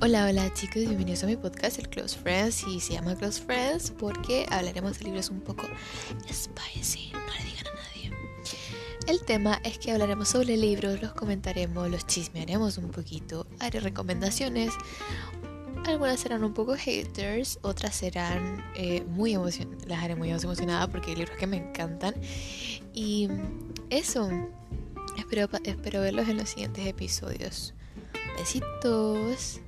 Hola, hola chicos, bienvenidos a mi podcast, el Close Friends, y se llama Close Friends porque hablaremos de libros un poco spicy, no le digan a nadie. El tema es que hablaremos sobre libros, los comentaremos, los chismearemos un poquito, haré recomendaciones, algunas serán un poco haters, otras serán eh, muy emocionadas, las haré muy emocionadas porque hay libros que me encantan. Y eso, espero, espero verlos en los siguientes episodios. Besitos.